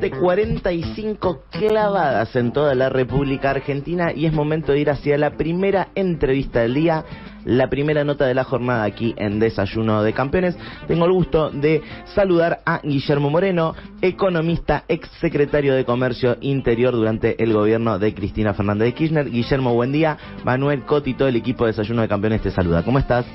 17.45 clavadas en toda la República Argentina y es momento de ir hacia la primera entrevista del día, la primera nota de la jornada aquí en Desayuno de Campeones. Tengo el gusto de saludar a Guillermo Moreno, economista, ex secretario de Comercio Interior durante el gobierno de Cristina Fernández de Kirchner. Guillermo, buen día. Manuel Coti, todo el equipo de Desayuno de Campeones te saluda. ¿Cómo estás?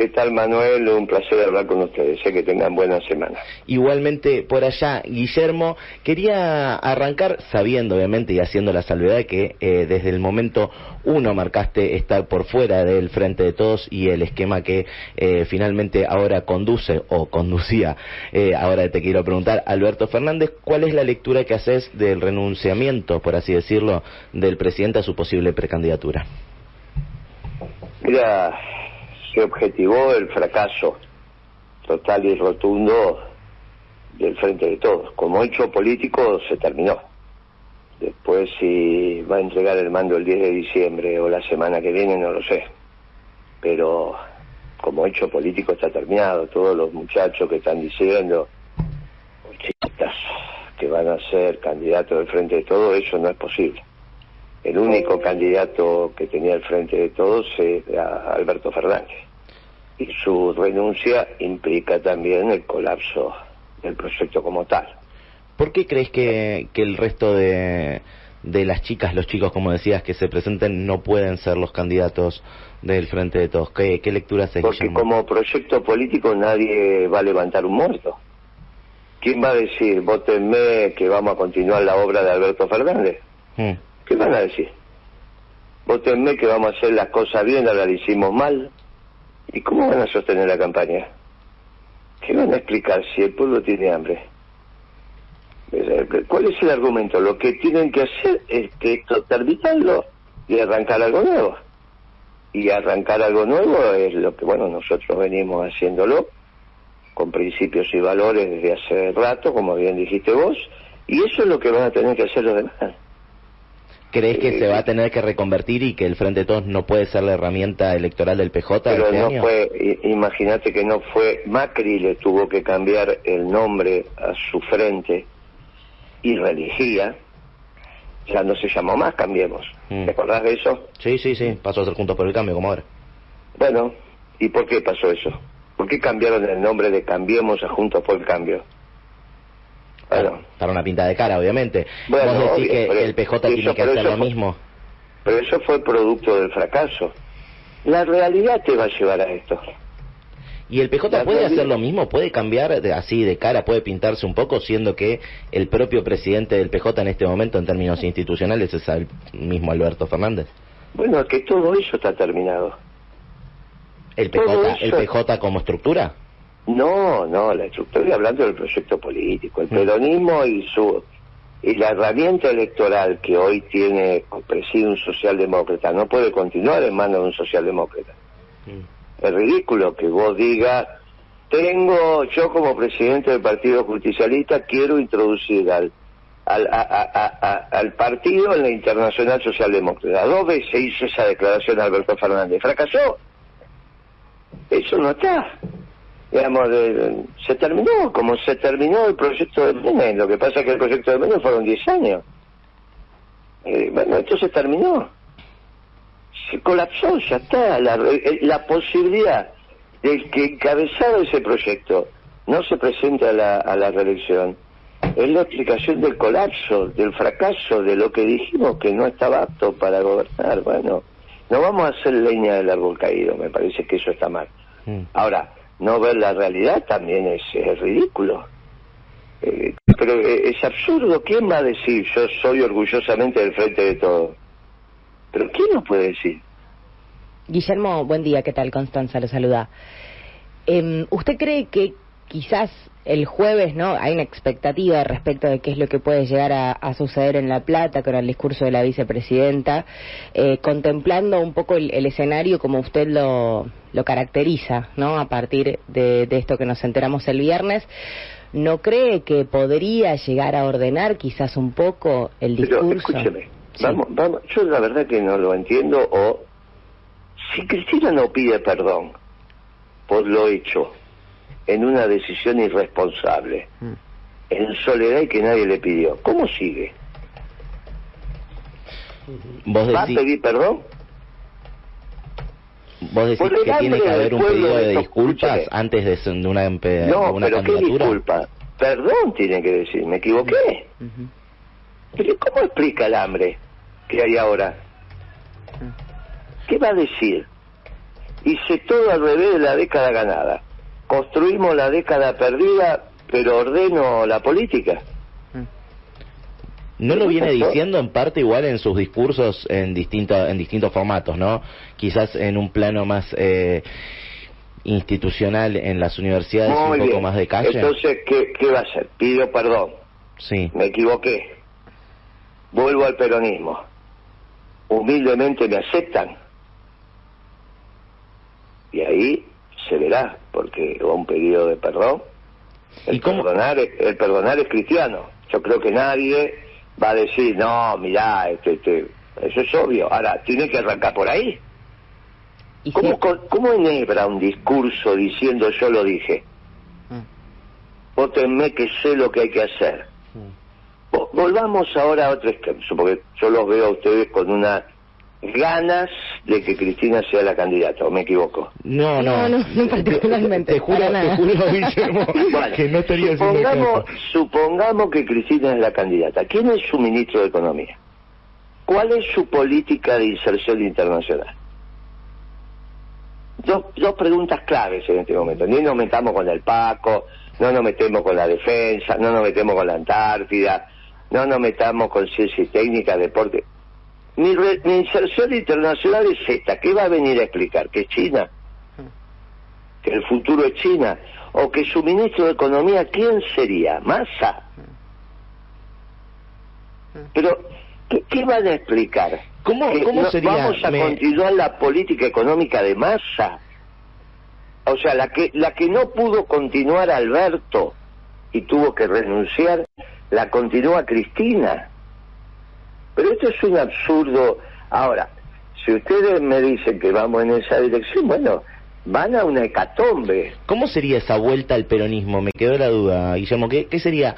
¿Qué tal, Manuel? Un placer hablar con ustedes. Sé que tengan buena semana. Igualmente, por allá, Guillermo, quería arrancar sabiendo, obviamente, y haciendo la salvedad que eh, desde el momento uno marcaste estar por fuera del frente de todos y el esquema que eh, finalmente ahora conduce o conducía, eh, ahora te quiero preguntar, Alberto Fernández, ¿cuál es la lectura que haces del renunciamiento, por así decirlo, del presidente a su posible precandidatura? Mira, se objetivó el fracaso total y rotundo del frente de todos. Como hecho político se terminó. Después si va a entregar el mando el 10 de diciembre o la semana que viene, no lo sé. Pero como hecho político está terminado. Todos los muchachos que están diciendo, chicas, que van a ser candidatos del frente de todos, eso no es posible. El único candidato que tenía el frente de todos era Alberto Fernández. Y su renuncia implica también el colapso del proyecto como tal. ¿Por qué crees que, que el resto de, de las chicas, los chicos, como decías, que se presenten no pueden ser los candidatos del Frente de Todos? ¿Qué, qué lectura hace Porque como proyecto político nadie va a levantar un muerto. ¿Quién va a decir, votenme que vamos a continuar la obra de Alberto Fernández? Hmm. ¿Qué van a decir? Votenme que vamos a hacer las cosas bien, ahora la hicimos mal. ¿Y cómo van a sostener la campaña? ¿Qué van a explicar si el pueblo tiene hambre? ¿Cuál es el argumento? Lo que tienen que hacer es que esto terminarlo y arrancar algo nuevo. Y arrancar algo nuevo es lo que, bueno, nosotros venimos haciéndolo con principios y valores desde hace rato, como bien dijiste vos, y eso es lo que van a tener que hacer los demás. ¿Crees que se va a tener que reconvertir y que el Frente de Todos no puede ser la herramienta electoral del PJ? Pero este no fue, imagínate que no fue, Macri le tuvo que cambiar el nombre a su frente y religía, ya no se llamó más Cambiemos. Mm. ¿Te acordás de eso? Sí, sí, sí, pasó a ser Juntos por el Cambio, como ahora. Bueno, ¿y por qué pasó eso? ¿Por qué cambiaron el nombre de Cambiemos a Juntos por el Cambio? Para una pinta de cara, obviamente. Bueno, Vos decís que el PJ tiene que hacer lo mismo. Pero eso fue producto del fracaso. La realidad te va a llevar a esto. ¿Y el PJ puede hacer lo mismo? ¿Puede cambiar así de cara? ¿Puede pintarse un poco siendo que el propio presidente del PJ en este momento en términos institucionales es el mismo Alberto Fernández? Bueno, que todo eso está terminado. ¿El PJ, ¿el PJ como estructura? No, no, la estoy hablando del proyecto político. El mm. peronismo y su y la herramienta electoral que hoy tiene preside un socialdemócrata no puede continuar en manos de un socialdemócrata. Mm. Es ridículo que vos digas, tengo, yo como presidente del Partido Justicialista quiero introducir al, al, al partido en la Internacional Socialdemócrata. Dos veces hizo esa declaración Alberto Fernández. ¿Fracasó? Eso no está digamos, se terminó como se terminó el proyecto de Menem. Lo que pasa es que el proyecto de Menem fueron 10 años. Eh, bueno, esto se terminó. Se colapsó, ya está. La, eh, la posibilidad de que encabezado ese proyecto no se presente a la, a la reelección es la explicación del colapso, del fracaso, de lo que dijimos que no estaba apto para gobernar. Bueno, no vamos a hacer leña del árbol caído, me parece que eso está mal. Mm. Ahora, no ver la realidad también es, ridículo. Eh, pero eh, es absurdo. ¿Quién va a decir yo soy orgullosamente del frente de todo? ¿Pero quién lo puede decir? Guillermo, buen día. ¿Qué tal? Constanza lo saluda. Em, ¿Usted cree que quizás el jueves, ¿no? Hay una expectativa respecto de qué es lo que puede llegar a, suceder en La Plata con el discurso de la vicepresidenta, eh, contemplando un poco el, escenario como usted lo, lo caracteriza, ¿no? A partir de, esto que nos enteramos el viernes. ¿No cree que podría llegar a ordenar quizás un poco el discurso? Pero escúcheme, vamos, vamos, yo la verdad que no lo entiendo o si Cristina no pide perdón por lo hecho en una decisión irresponsable. Mm. en soledad y que nadie le pidió. ¿Cómo sigue? ¿Vos ¿Va a pedir perdón? ¿Vos decís que tiene que haber un pedido de disculpas antes de, una, no, una pero ¿qué disculpa? Perdón tiene que decir, me equivoqué. Pero ¿cómo explica el hambre que hay ahora? ¿Qué va a decir? Hice todo al revés de la década ganada. Construimos la década perdida, pero ordeno la política. No lo viene diciendo en parte igual en sus discursos en, distinto, en distintos formatos, ¿no? Quizás en un plano más eh, institucional en las universidades, un poco más de calle. Entonces, ¿qué, ¿qué va a hacer? Pido perdón. Sí. Me equivoqué. Vuelvo al peronismo. Humildemente me aceptan. Y ahí se verá, porque va un pedido de perdón. El, perdonar, el perdonar es cristiano. Yo creo que nadie va a decir, no, mirá, este, este, eso es obvio. Ahora, tiene que arrancar por ahí. ¿Cómo, ¿Cómo enhebra un discurso diciendo yo lo dije? Mm. Vótenme que sé lo que hay que hacer. Mm. Volvamos ahora a otro ejemplo, porque yo los veo a ustedes con una ganas de que Cristina sea la candidata, ¿o me equivoco? No, no, no, no, particularmente. Te, juro, te juro, Guillermo, que no estaría supongamos, supongamos que Cristina es la candidata. ¿Quién es su ministro de Economía? ¿Cuál es su política de inserción internacional? Dos, dos preguntas claves en este momento. Ni nos metamos con el Paco, no nos metemos con la defensa, no nos metemos con la Antártida, no nos metamos con ciencia y técnica, deporte mi, inserción internacional es esta. ¿Qué va a venir a explicar? ¿Que China? ¿Que el futuro es China? ¿O que su ministro de Economía, quién sería? ¿Massa? Pero, ¿qué, van a explicar? ¿Cómo, cómo sería? ¿Vamos a continuar la política económica de Massa? O sea, la que, la que no pudo continuar Alberto y tuvo que renunciar, la continúa Cristina. Pero esto es un absurdo. Ahora, si ustedes me dicen que vamos en esa dirección, bueno, van a una hecatombe. ¿Cómo sería esa vuelta al peronismo? Me quedó la duda, Guillermo. ¿Qué, qué sería?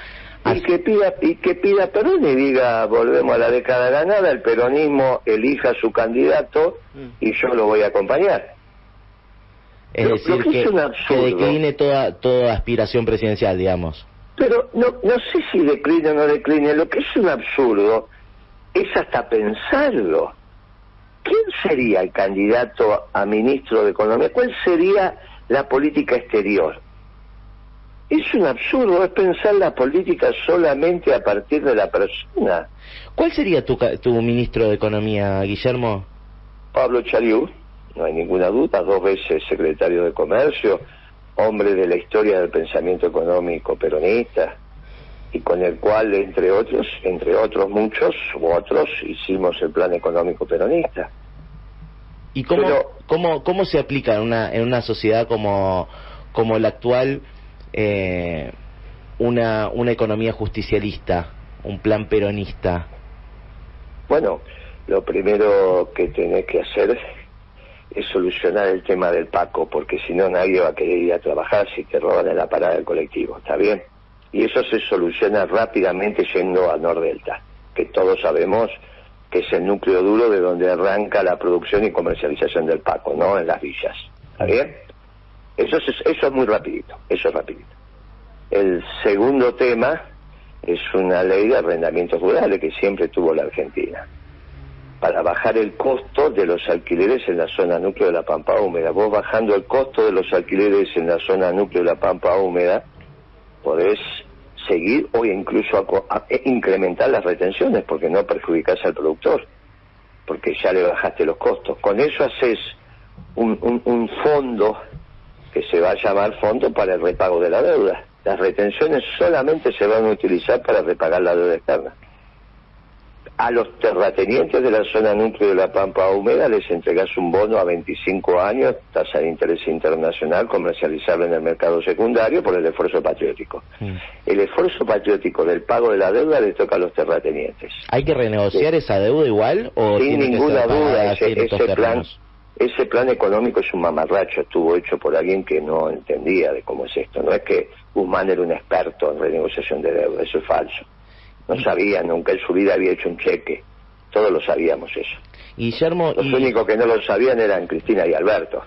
Y que pida y que pida Perón y diga volvemos a la década ganada, el peronismo elija su candidato y yo lo voy a acompañar. Es decir, que, que, decline toda, toda aspiración presidencial, digamos. Pero no, no sé si decline o no decline, lo que es un absurdo es hasta pensarlo. ¿Quién sería el candidato a ministro de Economía? ¿Cuál sería la política exterior? Es un absurdo, es pensar la política solamente a partir de la persona. ¿Cuál sería tu, tu ministro de Economía, Guillermo? Pablo Chaliú, no hay ninguna duda, dos veces secretario de Comercio, hombre de la historia del pensamiento económico peronista, y con el cual, entre otros, entre otros muchos u otros, hicimos el plan económico peronista. ¿Y cómo, cómo, cómo se aplica en una, en una sociedad como, como la actual eh, una, una economía justicialista, un plan peronista? Bueno, lo primero que tenés que hacer es solucionar el tema del Paco, porque si no nadie va a querer ir a trabajar si te roban en la parada del colectivo, ¿está bien? Y eso se soluciona rápidamente yendo a Nordelta, que todos sabemos que es el núcleo duro de donde arranca la producción y comercialización del Paco, ¿no? En las villas. ¿Está bien? Eso es, eso es muy rapidito, eso es rapidito. El segundo tema es una ley de arrendamientos rurales que siempre tuvo la Argentina para bajar el costo de los alquileres en la zona núcleo de la Pampa Húmeda. Vos bajando el costo de los alquileres en la zona núcleo de la Pampa Húmeda, podés seguir o incluso e incrementar las retenciones porque no perjudicas al productor, porque ya le bajaste los costos. Con eso haces un, un fondo que se va a llamar fondo para el repago de la deuda. Las retenciones solamente se van a utilizar para repagar la deuda externa a los terratenientes de la zona núcleo de la Pampa Húmeda les entregas un bono a 25 años, tasa de interés internacional, comercializable en el mercado secundario por el esfuerzo patriótico. Mm. El esfuerzo patriótico del pago de la deuda le toca a los terratenientes. ¿Hay que renegociar esa deuda igual? O Sin ninguna duda, ese, plan, ese plan económico es un mamarracho, estuvo hecho por alguien que no entendía de cómo es esto. No es que Guzmán era un experto en renegociación de deuda, eso es falso. No sabía, nunca en su vida había hecho un cheque. Todos lo sabíamos eso. Guillermo, Los únicos que no lo sabían eran Cristina y Alberto.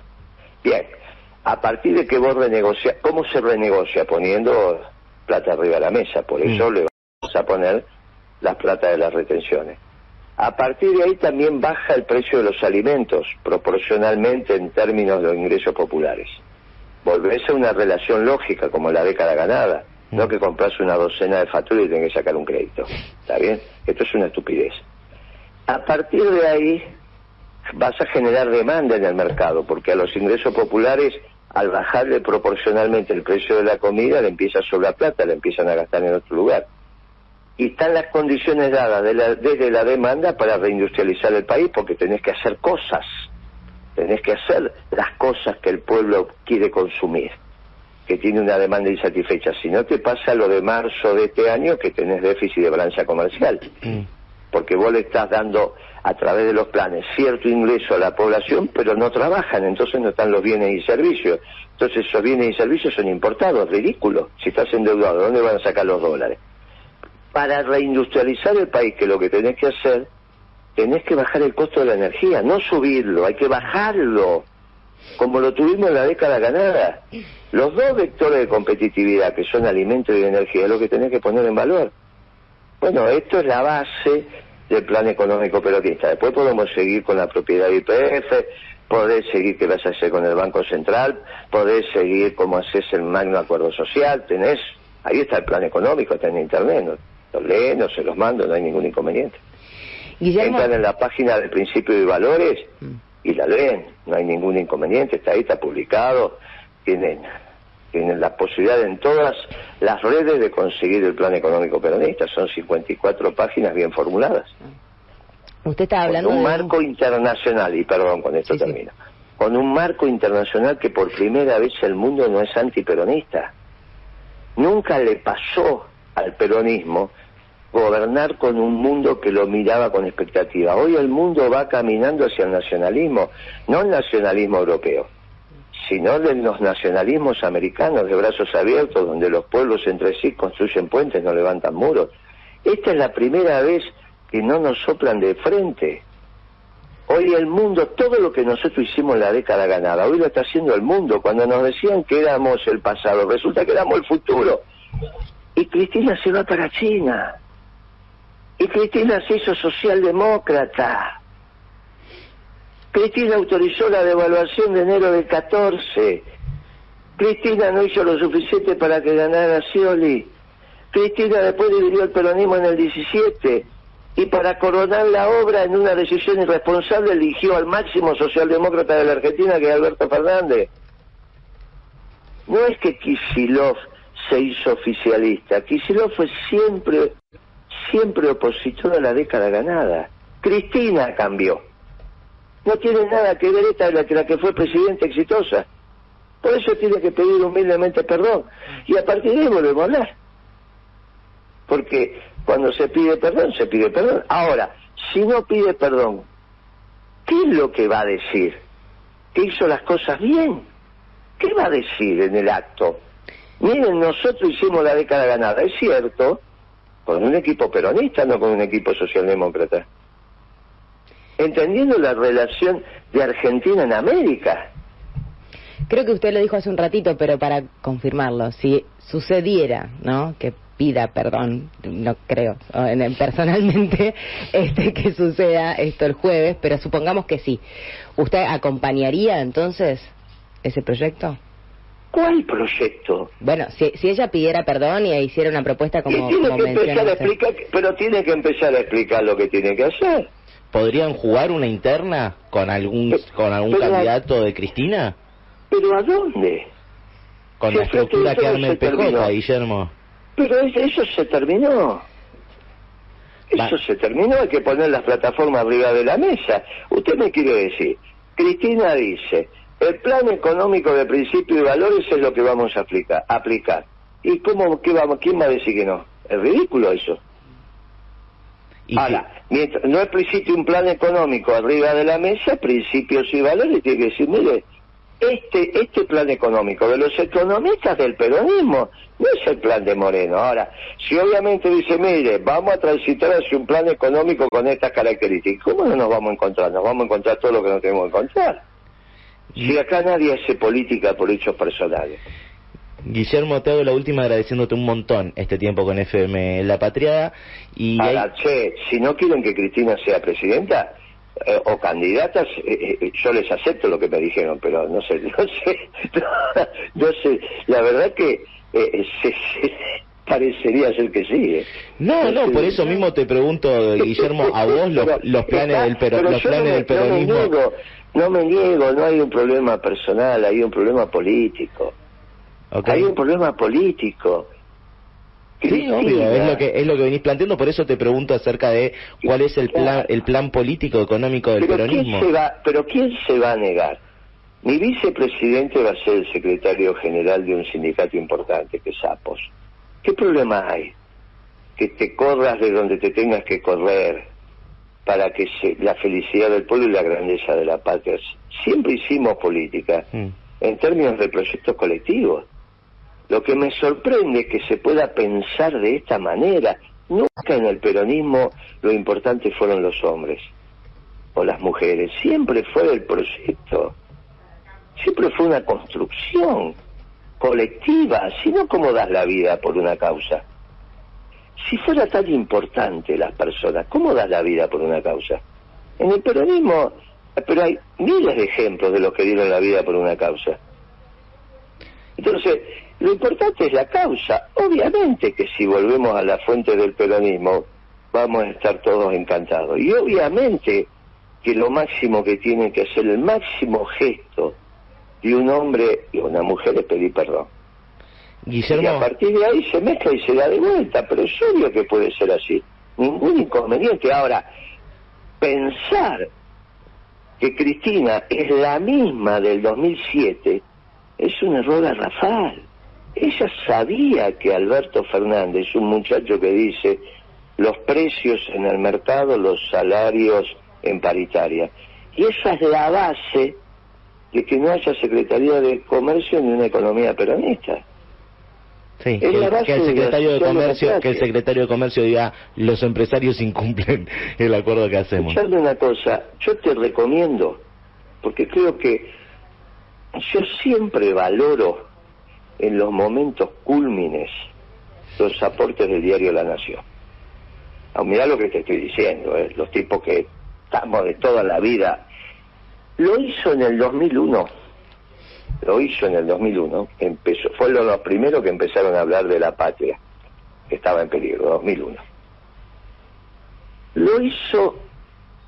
Bien, a partir de que vos renegocias, ¿cómo se renegocia? Poniendo plata arriba de la mesa, por eso le vamos a poner las plata de las retenciones. A partir de ahí también baja el precio de los alimentos, proporcionalmente en términos de los ingresos populares. Volvés a una relación lógica como la década ganada, no que compras una docena de facturas y tenés que sacar un crédito. ¿Está bien? Esto es una estupidez. A partir de ahí vas a generar demanda en el mercado, porque a los ingresos populares, al bajarle proporcionalmente el precio de la comida, le empieza a sobrar plata, le empiezan a gastar en otro lugar. Y están las condiciones dadas desde la demanda para reindustrializar el país, porque tenés que hacer cosas, tenés que hacer las cosas que el pueblo quiere consumir, que tiene una demanda insatisfecha. Si no te pasa lo de marzo de este año, que tenés déficit de balanza comercial Mm. porque vos le estás dando a través de los planes cierto ingreso a la población, pero no trabajan, entonces no están los bienes y servicios. Entonces esos bienes y servicios son importados, ridículo. Si estás endeudado, ¿dónde van a sacar los dólares? Para reindustrializar el país, que lo que tenés que hacer, tenés que bajar el costo de la energía, no subirlo, hay que bajarlo, como lo tuvimos en la década ganada. Los dos vectores de competitividad, que son alimento y energía, es lo que tenés que poner en valor. Bueno, esto es la base del plan económico peronista. Después podemos seguir con la propiedad IPF, podés seguir qué vas a hacer con el Banco Central, podés seguir cómo haces el magno acuerdo social, tenés, ahí está el plan económico, está en internet, ¿no? los leen o se los mando, no hay ningún inconveniente. Guillermo, Entran en la página del principio y valores Mm. Y la leen, no hay ningún inconveniente, está ahí, está publicado, tienen, tienen la posibilidad en todas las redes de conseguir el plan económico peronista, son 54 páginas bien formuladas, usted estaba hablando con un de marco internacional, y perdón, con esto Sí, sí. termino, con un marco internacional que por primera vez el mundo no es antiperonista. Nunca le pasó al peronismo gobernar con un mundo que lo miraba con expectativa. Hoy el mundo va caminando hacia el nacionalismo, no el nacionalismo europeo, sino de los nacionalismos americanos de brazos abiertos, donde los pueblos entre sí construyen puentes, no levantan muros. Esta es la primera vez que no nos soplan de frente. Hoy el mundo, todo lo que nosotros hicimos en la década ganada, hoy lo está haciendo el mundo. Cuando nos decían que éramos el pasado, resulta que éramos el futuro. Y Cristina se va para China. Y Cristina se hizo socialdemócrata. Cristina autorizó la devaluación de enero del 14. Cristina no hizo lo suficiente para que ganara Scioli. Cristina después dividió el peronismo en el 17 y para coronar la obra en una decisión irresponsable eligió al máximo socialdemócrata de la Argentina que es Alberto Fernández. No es que Kisilov se hizo oficialista, Kisilov fue siempre, siempre opositor a la década ganada. Cristina cambió. No tiene nada que ver esta la que, la que fue presidenta exitosa. Por eso tiene que pedir humildemente perdón. Y a partir de ahí volvemos a hablar. Porque cuando se pide perdón, se pide perdón. Ahora, si no pide perdón, ¿qué es lo que va a decir? ¿Que hizo las cosas bien? ¿Qué va a decir en el acto? Miren, nosotros hicimos la década ganada, es cierto, con un equipo peronista, no con un equipo socialdemócrata. Entendiendo la relación de Argentina en América. Creo que usted lo dijo hace un ratito, pero para confirmarlo, si sucediera, ¿no? Que pida perdón, no creo, personalmente, este que suceda esto el jueves, pero supongamos que sí. ¿Usted acompañaría entonces ese proyecto? ¿Cuál proyecto? Bueno, si, si ella pidiera perdón y hiciera una propuesta Y como, tiene como que empezar a explicar, pero tiene que empezar a explicar lo que tiene que hacer. ¿Podrían jugar una interna con algún Pero- con algún candidato de Cristina? ¿Pero a dónde? Con Si la estructura que arme el PJ. Guillermo. Pero es- eso se terminó. Eso Va. se terminó, hay que poner las plataformas arriba de la mesa. Usted me quiere decir, Cristina dice, el plan económico de principio y valores es lo que vamos a aplicar. aplicar. ¿Y cómo, qué vamos, quién va a decir que no? Es ridículo eso. Ahora, mientras no explicite un plan económico arriba de la mesa, principios y valores, tiene que decir, mire, este, este plan económico de los economistas del peronismo no es el plan de Moreno. Ahora, si obviamente dice, mire, vamos a transitar hacia un plan económico con estas características, ¿cómo no nos vamos a encontrar? Nos vamos a encontrar todo lo que no tenemos que encontrar. Si acá nadie hace política por hechos personales. Guillermo, te hago la última agradeciéndote un montón este tiempo con FM La Patriada. Y Ahora, che, si no quieren que Cristina sea presidenta, eh, o candidatas, eh, eh, yo les acepto lo que me dijeron, pero no sé, no sé, no, sé, la verdad que se, parecería ser que sí. No, no, por eso mismo te pregunto, Guillermo, a vos los, planes del, pero, los planes del peronismo. No me, niego, no hay un problema personal, hay un problema político. Hay un problema político. Sí, obvio, es lo que es lo que venís planteando, por eso te pregunto acerca de cuál es el plan el plan político económico del peronismo. pero quién se va a negar? Mi vicepresidente va a ser el secretario general de un sindicato importante, que es APOS. ¿Qué problema hay? Que te corras de donde te tengas que correr para que se, la felicidad del pueblo y la grandeza de la patria. Siempre hicimos política mm. en términos de proyectos colectivos. Lo que me sorprende es que se pueda pensar de esta manera. Nunca en el peronismo lo importante fueron los hombres o las mujeres. Siempre fue el proyecto. Siempre fue una construcción colectiva, sino como das la vida por una causa. Si fuera tan importante las personas, ¿cómo das la vida por una causa? En el peronismo, pero hay miles de ejemplos de los que dieron la vida por una causa. Entonces, lo importante es la causa. Obviamente que si volvemos a la fuente del peronismo, vamos a estar todos encantados. Y obviamente que lo máximo que tiene que hacer, el máximo gesto de un hombre y una mujer es pedir perdón. Guillermo... Y a partir de ahí se mezcla y se da de vuelta, pero es obvio que puede ser así. Ningún inconveniente. Ahora, pensar que Cristina es la misma del 2007 es un error garrafal. Ella sabía que Alberto Fernández, un muchacho que dice los precios en el mercado, los salarios en paritaria. Y esa es la base de que no haya Secretaría de Comercio ni una economía peronista. Sí, que, el secretario de, comercio, que el secretario de comercio diga los empresarios incumplen el acuerdo que hacemos. Escuchando una cosa, yo te recomiendo, porque creo que yo siempre valoro en los momentos cúlmines los aportes del diario La Nación. Mira lo que te estoy diciendo, ¿eh? los tipos que estamos de toda la vida. Lo hizo en el 2001, lo hizo en el 2001, empezó, fue lo, los primeros que empezaron a hablar de la patria, que estaba en peligro, 2001. Lo hizo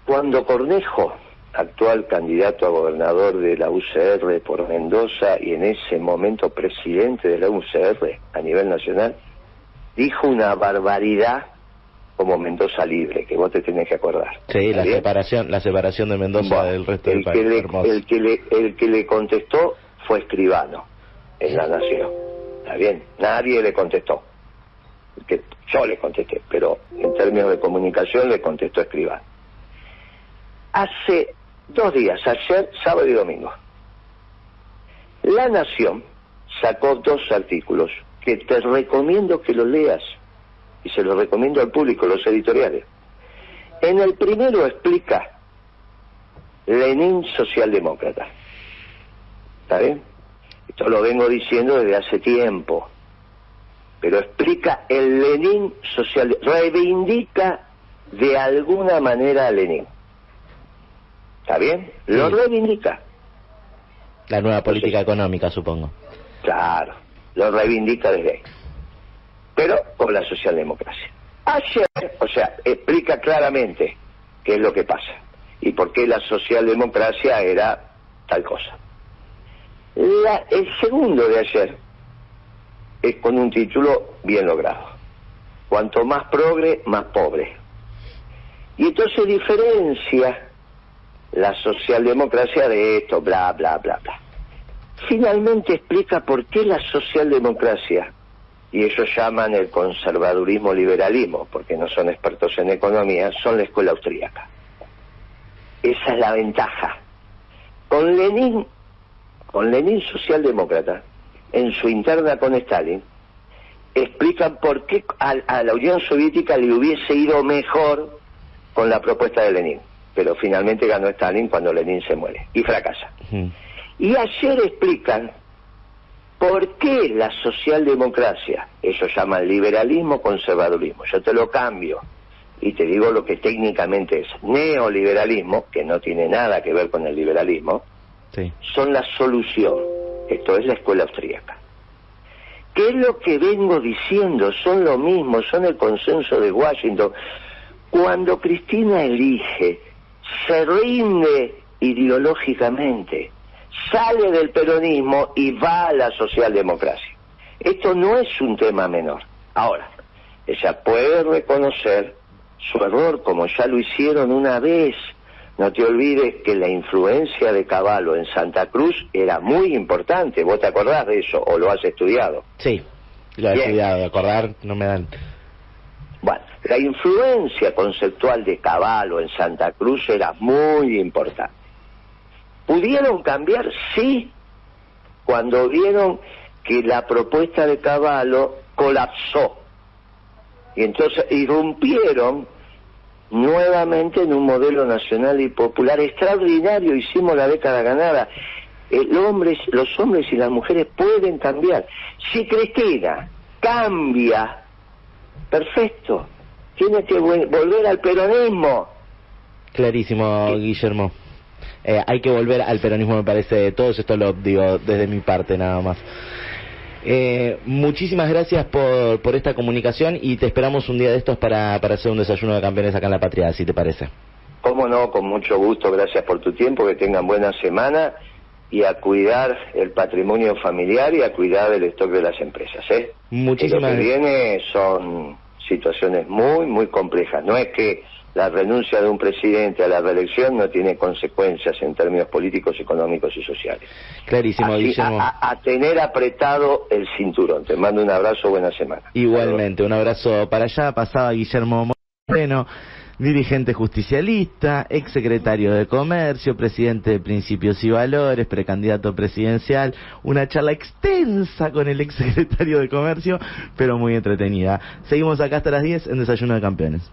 cuando Cornejo actual candidato a gobernador de la UCR por Mendoza y en ese momento presidente de la UCR a nivel nacional, dijo una barbaridad como Mendoza libre, que vos te tenés que acordar. Sí, la separación, la separación de Mendoza del resto del país. el, que le, el que le contestó fue escribano en la nación. ¿Está bien? Nadie le contestó. Que yo le contesté, pero en términos de comunicación le contestó escribano. Hace dos días, ayer, sábado y domingo. La Nación sacó dos artículos que te recomiendo que los leas y se los recomiendo al público, los editoriales. En el primero explica Lenin socialdemócrata. ¿Está bien? Esto lo vengo diciendo desde hace tiempo. Pero explica el Lenin social, reivindica de alguna manera a Lenin. ¿Está bien? Lo reivindica. La nueva política económica, supongo. Claro, lo reivindica desde ahí. Pero la socialdemocracia. Ayer, o sea, explica claramente qué es lo que pasa y por qué la socialdemocracia era tal cosa. El segundo de ayer es con un título bien logrado. Cuanto más progre, más pobre. Y entonces diferencia la socialdemocracia de esto, bla, bla, bla, bla. Finalmente explica por qué la socialdemocracia y ellos llaman el conservadurismo liberalismo, porque no son expertos en economía, son la escuela austríaca. Esa es la ventaja. Con Lenin, con Lenin socialdemócrata, en su interna con Stalin, explican por qué a, la Unión Soviética le hubiese ido mejor con la propuesta de Lenin. Pero finalmente ganó Stalin cuando Lenin se muere y fracasa. Y ayer explican por qué la socialdemocracia, eso llaman liberalismo conservadurismo, yo te lo cambio y te digo lo que técnicamente es neoliberalismo, que no tiene nada que ver con el liberalismo, son la solución. Esto es la escuela austríaca. ¿Qué es lo que vengo diciendo? Son lo mismo, son el consenso de Washington. Cuando Cristina elige, se rinde ideológicamente, sale del peronismo y va a la socialdemocracia. Esto no es un tema menor. Ahora, ella puede reconocer su error como ya lo hicieron una vez no te olvides que la influencia de Caballo en Santa Cruz era muy importante. ¿Vos te acordás de eso o lo has estudiado? Sí, lo he estudiado. De acordar no me dan. Bueno, la influencia conceptual de Caballo en Santa Cruz era muy importante. ¿Pudieron cambiar? Sí, cuando vieron que la propuesta de Caballo colapsó. Y entonces irrumpieron nuevamente en un modelo nacional y popular extraordinario. Hicimos la década ganada. El hombre, los hombres y las mujeres pueden cambiar. Si Cristina cambia, perfecto. Tiene que volver al peronismo. Clarísimo, Guillermo. Eh, hay que volver al peronismo, me parece. Todo esto lo digo desde mi parte nada más. Eh, muchísimas gracias por, por esta comunicación y te esperamos un día de estos para, para hacer un desayuno de campeones acá en La Patria, si te parece. Cómo no, con mucho gusto, gracias por tu tiempo, que tengan buena semana y a cuidar el patrimonio familiar y a cuidar el stock de las empresas. ¿eh? Muchísimas gracias. Lo que viene son situaciones muy, muy complejas. No es que la renuncia de un presidente a la reelección no tiene consecuencias en términos políticos, económicos y sociales. Clarísimo, Guillermo. A, tener apretado el cinturón. Te mando un abrazo, buena semana. Igualmente, un abrazo para allá. Pasaba Guillermo Moreno dirigente justicialista, exsecretario de Comercio, presidente de Principios y Valores, precandidato presidencial, una charla extensa con el exsecretario de Comercio, pero muy entretenida. Seguimos acá hasta las 10 en Desayuno de Campeones.